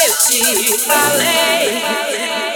Eu te falei.